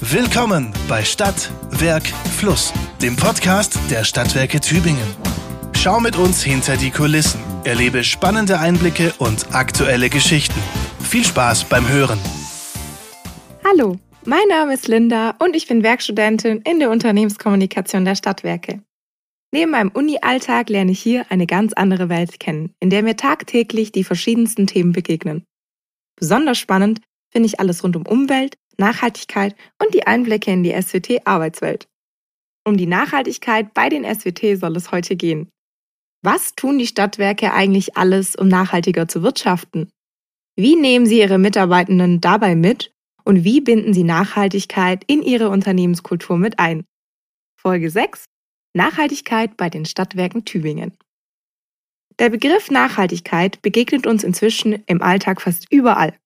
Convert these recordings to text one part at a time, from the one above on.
Willkommen bei Stadt, Werk, Fluss, dem Podcast der Stadtwerke Tübingen. Schau mit uns hinter die Kulissen, erlebe spannende Einblicke und aktuelle Geschichten. Viel Spaß beim Hören. Hallo, mein Name ist Linda und ich bin Werkstudentin in der Unternehmenskommunikation der Stadtwerke. Neben meinem Uni-Alltag lerne ich hier eine ganz andere Welt kennen, in der mir tagtäglich die verschiedensten Themen begegnen. Besonders spannend finde ich alles rund um Umwelt, Nachhaltigkeit und die Einblicke in die SWT-Arbeitswelt. Um die Nachhaltigkeit bei den SWT soll es heute gehen. Was tun die Stadtwerke eigentlich alles, um nachhaltiger zu wirtschaften? Wie nehmen sie ihre Mitarbeitenden dabei mit und wie binden sie Nachhaltigkeit in ihre Unternehmenskultur mit ein? Folge 6 Nachhaltigkeit bei den Stadtwerken Tübingen. Der Begriff Nachhaltigkeit begegnet uns inzwischen im Alltag fast überall.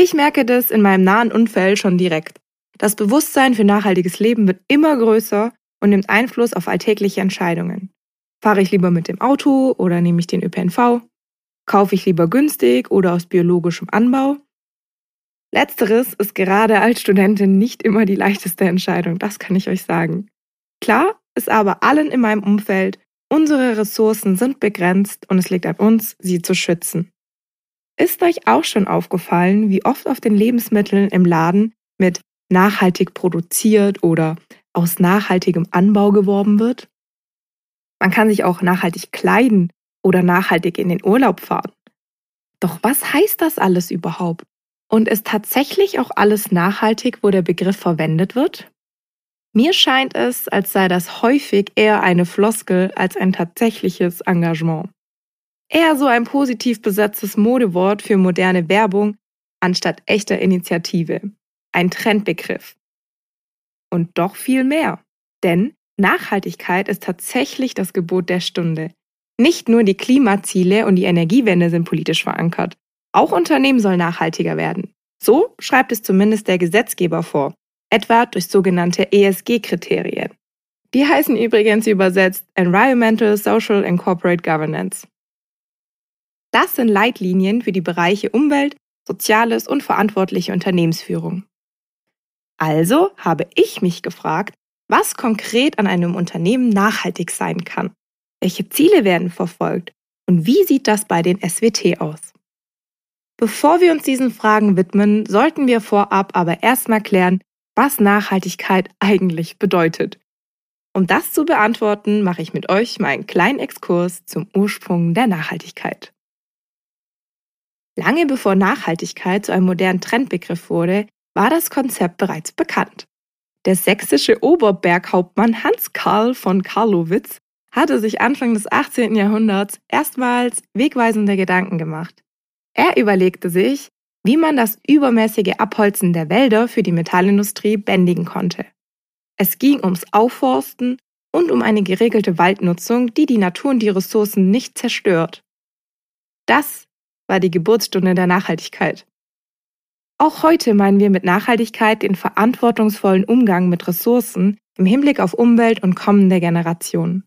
Ich merke das in meinem nahen Umfeld schon direkt. Das Bewusstsein für nachhaltiges Leben wird immer größer und nimmt Einfluss auf alltägliche Entscheidungen. Fahre ich lieber mit dem Auto oder nehme ich den ÖPNV? Kaufe ich lieber günstig oder aus biologischem Anbau? Letzteres ist gerade als Studentin nicht immer die leichteste Entscheidung, das kann ich euch sagen. Klar ist aber allen in meinem Umfeld, unsere Ressourcen sind begrenzt und es liegt an uns, sie zu schützen. Ist euch auch schon aufgefallen, wie oft auf den Lebensmitteln im Laden mit nachhaltig produziert oder aus nachhaltigem Anbau geworben wird? Man kann sich auch nachhaltig kleiden oder nachhaltig in den Urlaub fahren. Doch was heißt das alles überhaupt? Und ist tatsächlich auch alles nachhaltig, wo der Begriff verwendet wird? Mir scheint es, als sei das häufig eher eine Floskel als ein tatsächliches Engagement. Eher so ein positiv besetztes Modewort für moderne Werbung anstatt echter Initiative. Ein Trendbegriff. Und doch viel mehr. Denn Nachhaltigkeit ist tatsächlich das Gebot der Stunde. Nicht nur die Klimaziele und die Energiewende sind politisch verankert. Auch Unternehmen sollen nachhaltiger werden. So schreibt es zumindest der Gesetzgeber vor, etwa durch sogenannte ESG-Kriterien. Die heißen übrigens übersetzt Environmental, Social and Corporate Governance. Das sind Leitlinien für die Bereiche Umwelt, Soziales und verantwortliche Unternehmensführung. Also habe ich mich gefragt, was konkret an einem Unternehmen nachhaltig sein kann. Welche Ziele werden verfolgt und wie sieht das bei den SWT aus? Bevor wir uns diesen Fragen widmen, sollten wir vorab aber erstmal klären, was Nachhaltigkeit eigentlich bedeutet. Um das zu beantworten, mache ich mit euch mal einen kleinen Exkurs zum Ursprung der Nachhaltigkeit. Lange bevor Nachhaltigkeit zu einem modernen Trendbegriff wurde, war das Konzept bereits bekannt. Der sächsische Oberberghauptmann Hans Karl von Karlowitz hatte sich Anfang des 18. Jahrhunderts erstmals wegweisende Gedanken gemacht. Er überlegte sich, wie man das übermäßige Abholzen der Wälder für die Metallindustrie bändigen konnte. Es ging ums Aufforsten und um eine geregelte Waldnutzung, die die Natur und die Ressourcen nicht zerstört. Das war die Geburtsstunde der Nachhaltigkeit. Auch heute meinen wir mit Nachhaltigkeit den verantwortungsvollen Umgang mit Ressourcen im Hinblick auf Umwelt und kommende Generationen.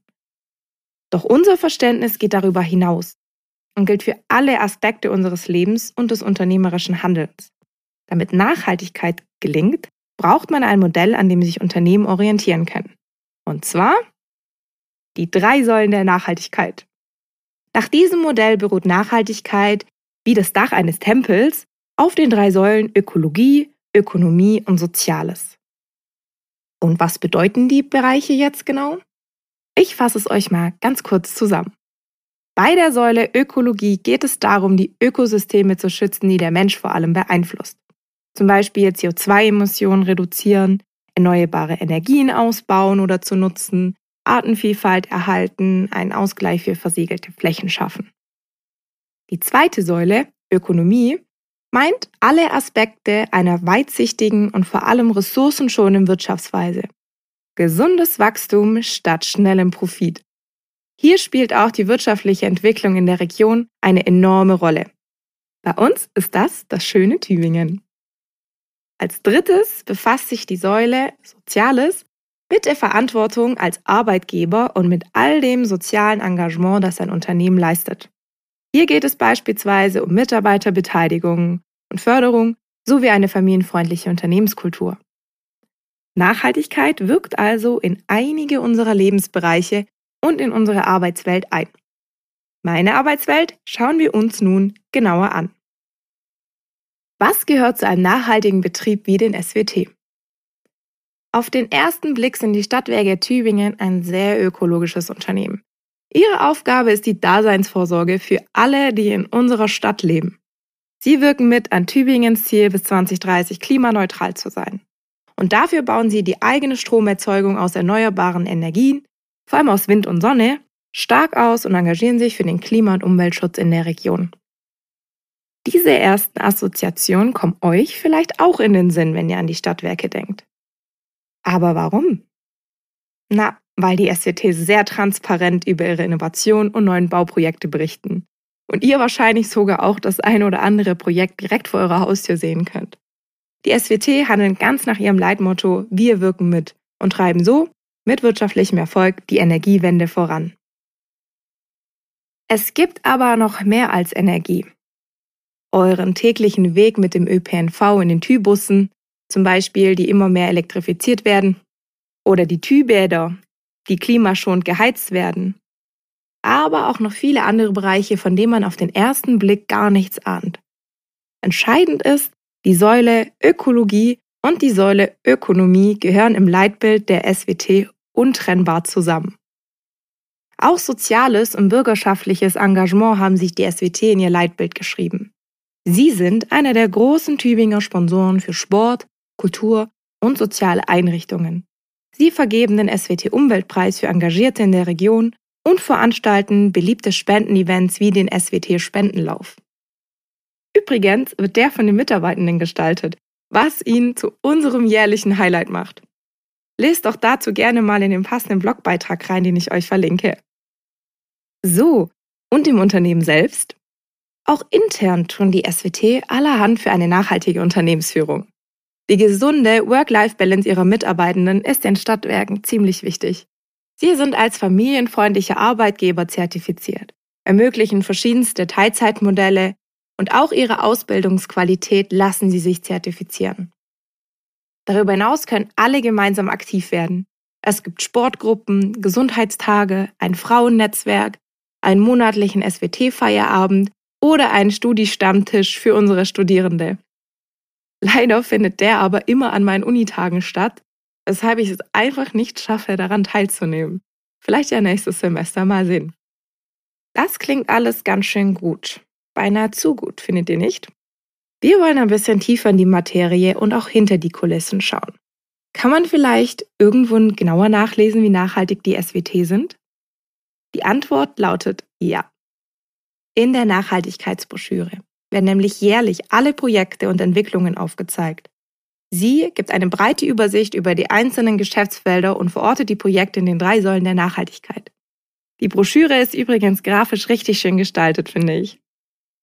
Doch unser Verständnis geht darüber hinaus und gilt für alle Aspekte unseres Lebens und des unternehmerischen Handelns. Damit Nachhaltigkeit gelingt, braucht man ein Modell, an dem sich Unternehmen orientieren können. Und zwar die drei Säulen der Nachhaltigkeit. Nach diesem Modell beruht Nachhaltigkeit wie das Dach eines Tempels auf den drei Säulen Ökologie, Ökonomie und Soziales. Und was bedeuten die Bereiche jetzt genau? Ich fasse es euch mal ganz kurz zusammen. Bei der Säule Ökologie geht es darum, die Ökosysteme zu schützen, die der Mensch vor allem beeinflusst. Zum Beispiel CO2-Emissionen reduzieren, erneuerbare Energien ausbauen oder zu nutzen, Artenvielfalt erhalten, einen Ausgleich für versiegelte Flächen schaffen. Die zweite Säule, Ökonomie, meint alle Aspekte einer weitsichtigen und vor allem ressourcenschonenden Wirtschaftsweise. Gesundes Wachstum statt schnellem Profit. Hier spielt auch die wirtschaftliche Entwicklung in der Region eine enorme Rolle. Bei uns ist das das schöne Tübingen. Als drittes befasst sich die Säule Soziales mit der Verantwortung als Arbeitgeber und mit all dem sozialen Engagement, das ein Unternehmen leistet. Hier geht es beispielsweise um Mitarbeiterbeteiligung und Förderung sowie eine familienfreundliche Unternehmenskultur. Nachhaltigkeit wirkt also in einige unserer Lebensbereiche und in unsere Arbeitswelt ein. Meine Arbeitswelt schauen wir uns nun genauer an. Was gehört zu einem nachhaltigen Betrieb wie den SWT? Auf den ersten Blick sind die Stadtwerke Tübingen ein sehr ökologisches Unternehmen. Ihre Aufgabe ist die Daseinsvorsorge für alle, die in unserer Stadt leben. Sie wirken mit an Tübingens Ziel bis 2030 klimaneutral zu sein. Und dafür bauen sie die eigene Stromerzeugung aus erneuerbaren Energien, vor allem aus Wind und Sonne, stark aus und engagieren sich für den Klima- und Umweltschutz in der Region. Diese ersten Assoziationen kommen euch vielleicht auch in den Sinn, wenn ihr an die Stadtwerke denkt. Aber warum? Na, weil die SWT sehr transparent über ihre Innovationen und neuen Bauprojekte berichten. Und ihr wahrscheinlich sogar auch das ein oder andere Projekt direkt vor eurer Haustür sehen könnt. Die SWT handeln ganz nach ihrem Leitmotto Wir wirken mit und treiben so mit wirtschaftlichem Erfolg die Energiewende voran. Es gibt aber noch mehr als Energie. Euren täglichen Weg mit dem ÖPNV in den Tübussen, zum Beispiel, die immer mehr elektrifiziert werden, oder die Tübäder, die klimaschonend geheizt werden, aber auch noch viele andere Bereiche, von denen man auf den ersten Blick gar nichts ahnt. Entscheidend ist, die Säule Ökologie und die Säule Ökonomie gehören im Leitbild der SWT untrennbar zusammen. Auch soziales und bürgerschaftliches Engagement haben sich die SWT in ihr Leitbild geschrieben. Sie sind einer der großen Tübinger Sponsoren für Sport, Kultur und soziale Einrichtungen. Sie vergeben den SWT Umweltpreis für Engagierte in der Region und veranstalten beliebte Spendenevents wie den SWT Spendenlauf. Übrigens wird der von den Mitarbeitenden gestaltet, was ihn zu unserem jährlichen Highlight macht. Lest doch dazu gerne mal in den passenden Blogbeitrag rein, den ich euch verlinke. So, und im Unternehmen selbst? Auch intern tun die SWT allerhand für eine nachhaltige Unternehmensführung. Die gesunde Work-Life-Balance ihrer Mitarbeitenden ist den Stadtwerken ziemlich wichtig. Sie sind als familienfreundliche Arbeitgeber zertifiziert, ermöglichen verschiedenste Teilzeitmodelle und auch ihre Ausbildungsqualität lassen sie sich zertifizieren. Darüber hinaus können alle gemeinsam aktiv werden. Es gibt Sportgruppen, Gesundheitstage, ein Frauennetzwerk, einen monatlichen SWT-Feierabend oder einen Studiestammtisch für unsere Studierende. Leider findet der aber immer an meinen Unitagen statt, weshalb ich es einfach nicht schaffe, daran teilzunehmen. Vielleicht ja nächstes Semester mal sehen. Das klingt alles ganz schön gut. Beinahe zu gut, findet ihr nicht? Wir wollen ein bisschen tiefer in die Materie und auch hinter die Kulissen schauen. Kann man vielleicht irgendwo genauer nachlesen, wie nachhaltig die SWT sind? Die Antwort lautet ja. In der Nachhaltigkeitsbroschüre werden nämlich jährlich alle Projekte und Entwicklungen aufgezeigt. Sie gibt eine breite Übersicht über die einzelnen Geschäftsfelder und verortet die Projekte in den drei Säulen der Nachhaltigkeit. Die Broschüre ist übrigens grafisch richtig schön gestaltet, finde ich.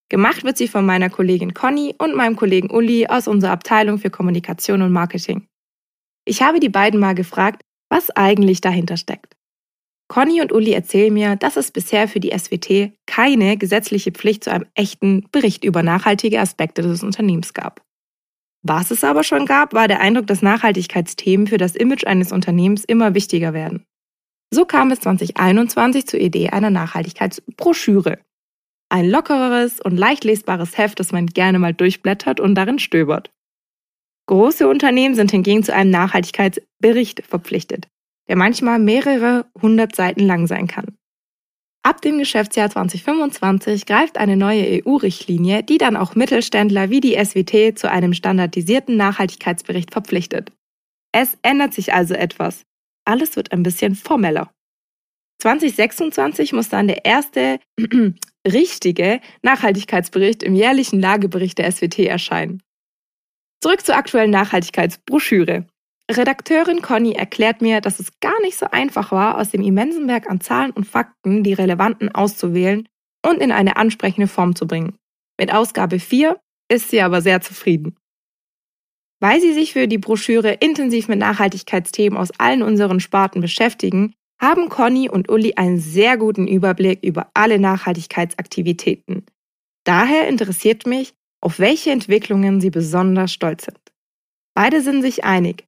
Gemacht wird sie von meiner Kollegin Conny und meinem Kollegen Uli aus unserer Abteilung für Kommunikation und Marketing. Ich habe die beiden mal gefragt, was eigentlich dahinter steckt. Conny und Uli erzählen mir, dass es bisher für die SWT keine gesetzliche Pflicht zu einem echten Bericht über nachhaltige Aspekte des Unternehmens gab. Was es aber schon gab, war der Eindruck, dass Nachhaltigkeitsthemen für das Image eines Unternehmens immer wichtiger werden. So kam es 2021 zur Idee einer Nachhaltigkeitsbroschüre. Ein lockereres und leicht lesbares Heft, das man gerne mal durchblättert und darin stöbert. Große Unternehmen sind hingegen zu einem Nachhaltigkeitsbericht verpflichtet der manchmal mehrere hundert Seiten lang sein kann. Ab dem Geschäftsjahr 2025 greift eine neue EU-Richtlinie, die dann auch Mittelständler wie die SWT zu einem standardisierten Nachhaltigkeitsbericht verpflichtet. Es ändert sich also etwas. Alles wird ein bisschen formeller. 2026 muss dann der erste richtige Nachhaltigkeitsbericht im jährlichen Lagebericht der SWT erscheinen. Zurück zur aktuellen Nachhaltigkeitsbroschüre. Redakteurin Conny erklärt mir, dass es gar nicht so einfach war, aus dem immensen Berg an Zahlen und Fakten die relevanten auszuwählen und in eine ansprechende Form zu bringen. Mit Ausgabe 4 ist sie aber sehr zufrieden. Weil sie sich für die Broschüre intensiv mit Nachhaltigkeitsthemen aus allen unseren Sparten beschäftigen, haben Conny und Uli einen sehr guten Überblick über alle Nachhaltigkeitsaktivitäten. Daher interessiert mich, auf welche Entwicklungen sie besonders stolz sind. Beide sind sich einig,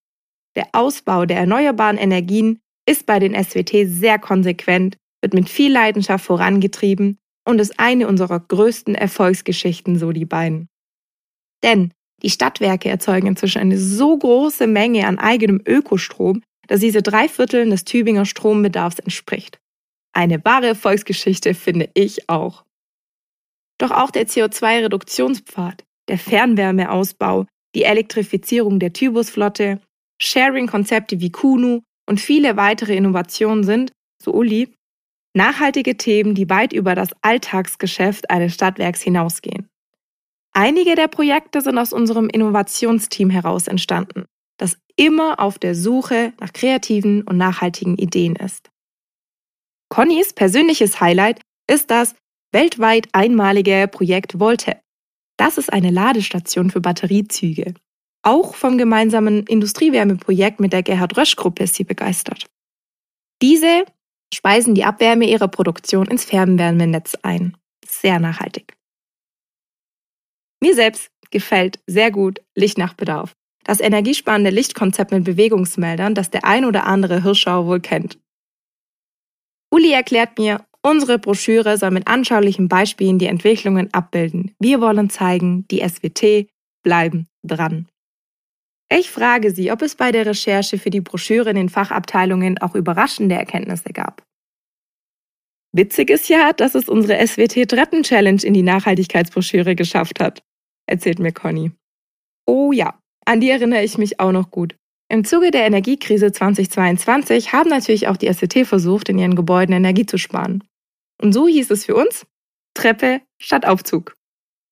Der Ausbau der erneuerbaren Energien ist bei den SWT sehr konsequent, wird mit viel Leidenschaft vorangetrieben und ist eine unserer größten Erfolgsgeschichten, so die beiden. Denn die Stadtwerke erzeugen inzwischen eine so große Menge an eigenem Ökostrom, dass diese drei Vierteln des Tübinger Strombedarfs entspricht. Eine wahre Erfolgsgeschichte finde ich auch. Doch auch der CO2-Reduktionspfad, der Fernwärmeausbau, die Elektrifizierung der Tybusflotte, Sharing-Konzepte wie Kunu und viele weitere Innovationen sind, so Uli, nachhaltige Themen, die weit über das Alltagsgeschäft eines Stadtwerks hinausgehen. Einige der Projekte sind aus unserem Innovationsteam heraus entstanden, das immer auf der Suche nach kreativen und nachhaltigen Ideen ist. Connys persönliches Highlight ist das weltweit einmalige Projekt Volte. Das ist eine Ladestation für Batteriezüge. Auch vom gemeinsamen Industriewärmeprojekt mit der Gerhard Rösch Gruppe ist sie begeistert. Diese speisen die Abwärme ihrer Produktion ins Fernwärmenetz ein. Sehr nachhaltig. Mir selbst gefällt sehr gut Licht nach Bedarf. Das energiesparende Lichtkonzept mit Bewegungsmeldern, das der ein oder andere Hirschau wohl kennt. Uli erklärt mir, unsere Broschüre soll mit anschaulichen Beispielen die Entwicklungen abbilden. Wir wollen zeigen, die SWT bleiben dran. Ich frage Sie, ob es bei der Recherche für die Broschüre in den Fachabteilungen auch überraschende Erkenntnisse gab. Witzig ist ja, dass es unsere SWT Treppen Challenge in die Nachhaltigkeitsbroschüre geschafft hat, erzählt mir Conny. Oh ja, an die erinnere ich mich auch noch gut. Im Zuge der Energiekrise 2022 haben natürlich auch die SWT versucht, in ihren Gebäuden Energie zu sparen. Und so hieß es für uns Treppe statt Aufzug.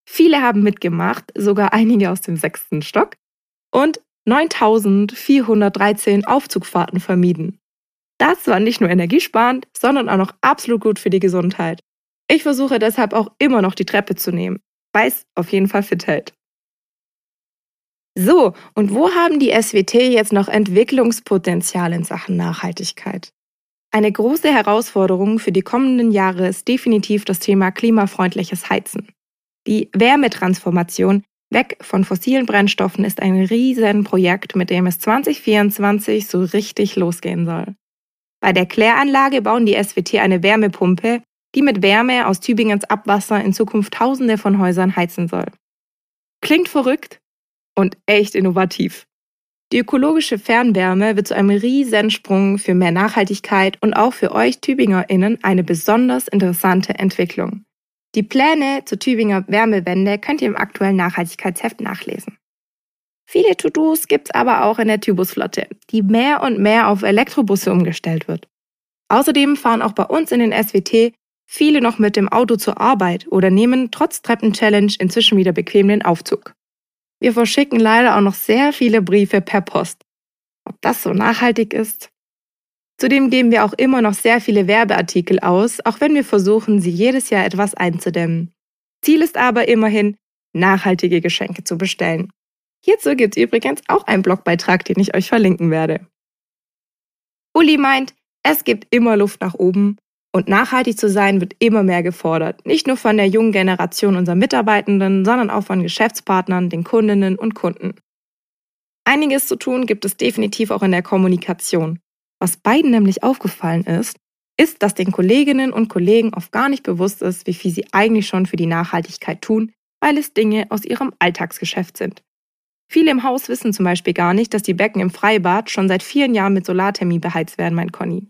Viele haben mitgemacht, sogar einige aus dem sechsten Stock. Und 9413 Aufzugfahrten vermieden. Das war nicht nur energiesparend, sondern auch noch absolut gut für die Gesundheit. Ich versuche deshalb auch immer noch die Treppe zu nehmen, weil es auf jeden Fall fit hält. So, und wo haben die SWT jetzt noch Entwicklungspotenzial in Sachen Nachhaltigkeit? Eine große Herausforderung für die kommenden Jahre ist definitiv das Thema klimafreundliches Heizen. Die Wärmetransformation Weg von fossilen Brennstoffen ist ein Riesenprojekt, mit dem es 2024 so richtig losgehen soll. Bei der Kläranlage bauen die SWT eine Wärmepumpe, die mit Wärme aus Tübingens Abwasser in Zukunft Tausende von Häusern heizen soll. Klingt verrückt und echt innovativ. Die ökologische Fernwärme wird zu einem Riesensprung für mehr Nachhaltigkeit und auch für euch TübingerInnen eine besonders interessante Entwicklung. Die Pläne zur Tübinger Wärmewende könnt ihr im aktuellen Nachhaltigkeitsheft nachlesen. Viele To-Dos gibt's aber auch in der Tybusflotte, die mehr und mehr auf Elektrobusse umgestellt wird. Außerdem fahren auch bei uns in den SWT viele noch mit dem Auto zur Arbeit oder nehmen trotz Treppen-Challenge inzwischen wieder bequem den Aufzug. Wir verschicken leider auch noch sehr viele Briefe per Post. Ob das so nachhaltig ist? Zudem geben wir auch immer noch sehr viele Werbeartikel aus, auch wenn wir versuchen, sie jedes Jahr etwas einzudämmen. Ziel ist aber immerhin, nachhaltige Geschenke zu bestellen. Hierzu gibt es übrigens auch einen Blogbeitrag, den ich euch verlinken werde. Uli meint, es gibt immer Luft nach oben und nachhaltig zu sein wird immer mehr gefordert. Nicht nur von der jungen Generation unserer Mitarbeitenden, sondern auch von Geschäftspartnern, den Kundinnen und Kunden. Einiges zu tun gibt es definitiv auch in der Kommunikation. Was beiden nämlich aufgefallen ist, ist, dass den Kolleginnen und Kollegen oft gar nicht bewusst ist, wie viel sie eigentlich schon für die Nachhaltigkeit tun, weil es Dinge aus ihrem Alltagsgeschäft sind. Viele im Haus wissen zum Beispiel gar nicht, dass die Becken im Freibad schon seit vielen Jahren mit Solarthermie beheizt werden, meint Conny.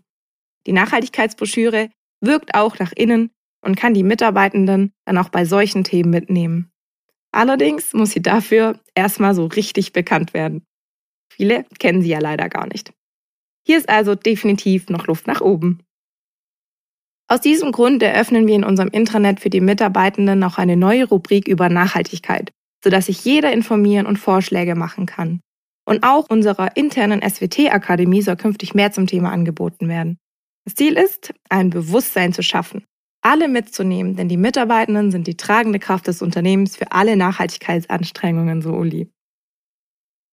Die Nachhaltigkeitsbroschüre wirkt auch nach innen und kann die Mitarbeitenden dann auch bei solchen Themen mitnehmen. Allerdings muss sie dafür erstmal so richtig bekannt werden. Viele kennen sie ja leider gar nicht. Hier ist also definitiv noch Luft nach oben. Aus diesem Grund eröffnen wir in unserem Intranet für die Mitarbeitenden auch eine neue Rubrik über Nachhaltigkeit, sodass sich jeder informieren und Vorschläge machen kann. Und auch unserer internen SWT-Akademie soll künftig mehr zum Thema angeboten werden. Das Ziel ist, ein Bewusstsein zu schaffen, alle mitzunehmen, denn die Mitarbeitenden sind die tragende Kraft des Unternehmens für alle Nachhaltigkeitsanstrengungen, so Uli.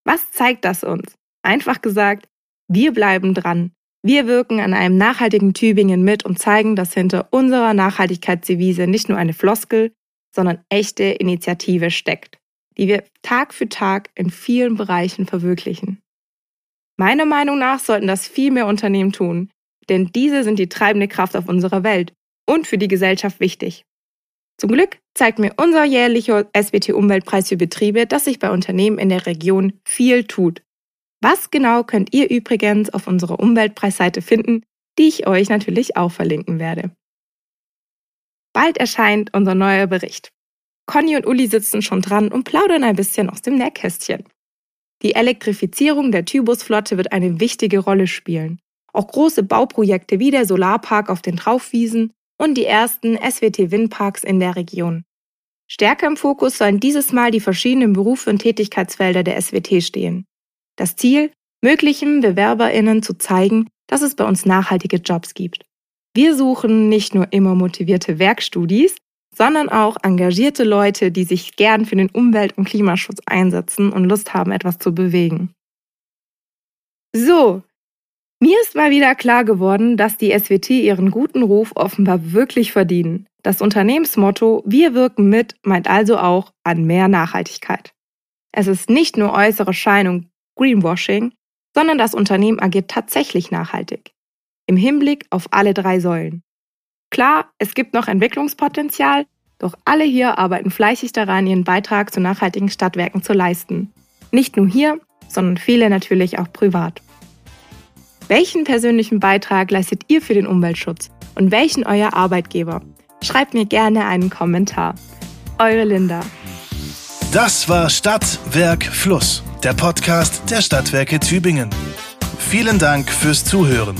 Was zeigt das uns? Einfach gesagt, wir bleiben dran. Wir wirken an einem nachhaltigen Tübingen mit und zeigen, dass hinter unserer Nachhaltigkeitsdevise nicht nur eine Floskel, sondern echte Initiative steckt, die wir Tag für Tag in vielen Bereichen verwirklichen. Meiner Meinung nach sollten das viel mehr Unternehmen tun, denn diese sind die treibende Kraft auf unserer Welt und für die Gesellschaft wichtig. Zum Glück zeigt mir unser jährlicher SWT-Umweltpreis für Betriebe, dass sich bei Unternehmen in der Region viel tut. Was genau könnt ihr übrigens auf unserer Umweltpreisseite finden, die ich euch natürlich auch verlinken werde. Bald erscheint unser neuer Bericht. Conny und Uli sitzen schon dran und plaudern ein bisschen aus dem Nähkästchen. Die Elektrifizierung der Tybusflotte wird eine wichtige Rolle spielen. Auch große Bauprojekte wie der Solarpark auf den Traufwiesen und die ersten SWT-Windparks in der Region. Stärker im Fokus sollen dieses Mal die verschiedenen Berufe und Tätigkeitsfelder der SWT stehen. Das Ziel, möglichen BewerberInnen zu zeigen, dass es bei uns nachhaltige Jobs gibt. Wir suchen nicht nur immer motivierte Werkstudis, sondern auch engagierte Leute, die sich gern für den Umwelt- und Klimaschutz einsetzen und Lust haben, etwas zu bewegen. So, mir ist mal wieder klar geworden, dass die SWT ihren guten Ruf offenbar wirklich verdienen. Das Unternehmensmotto Wir wirken mit meint also auch an mehr Nachhaltigkeit. Es ist nicht nur äußere Scheinung Greenwashing, sondern das Unternehmen agiert tatsächlich nachhaltig. Im Hinblick auf alle drei Säulen. Klar, es gibt noch Entwicklungspotenzial, doch alle hier arbeiten fleißig daran, ihren Beitrag zu nachhaltigen Stadtwerken zu leisten. Nicht nur hier, sondern viele natürlich auch privat. Welchen persönlichen Beitrag leistet ihr für den Umweltschutz und welchen euer Arbeitgeber? Schreibt mir gerne einen Kommentar. Eure Linda. Das war Stadt, Werk, Fluss, der Podcast der Stadtwerke Tübingen. Vielen Dank fürs Zuhören.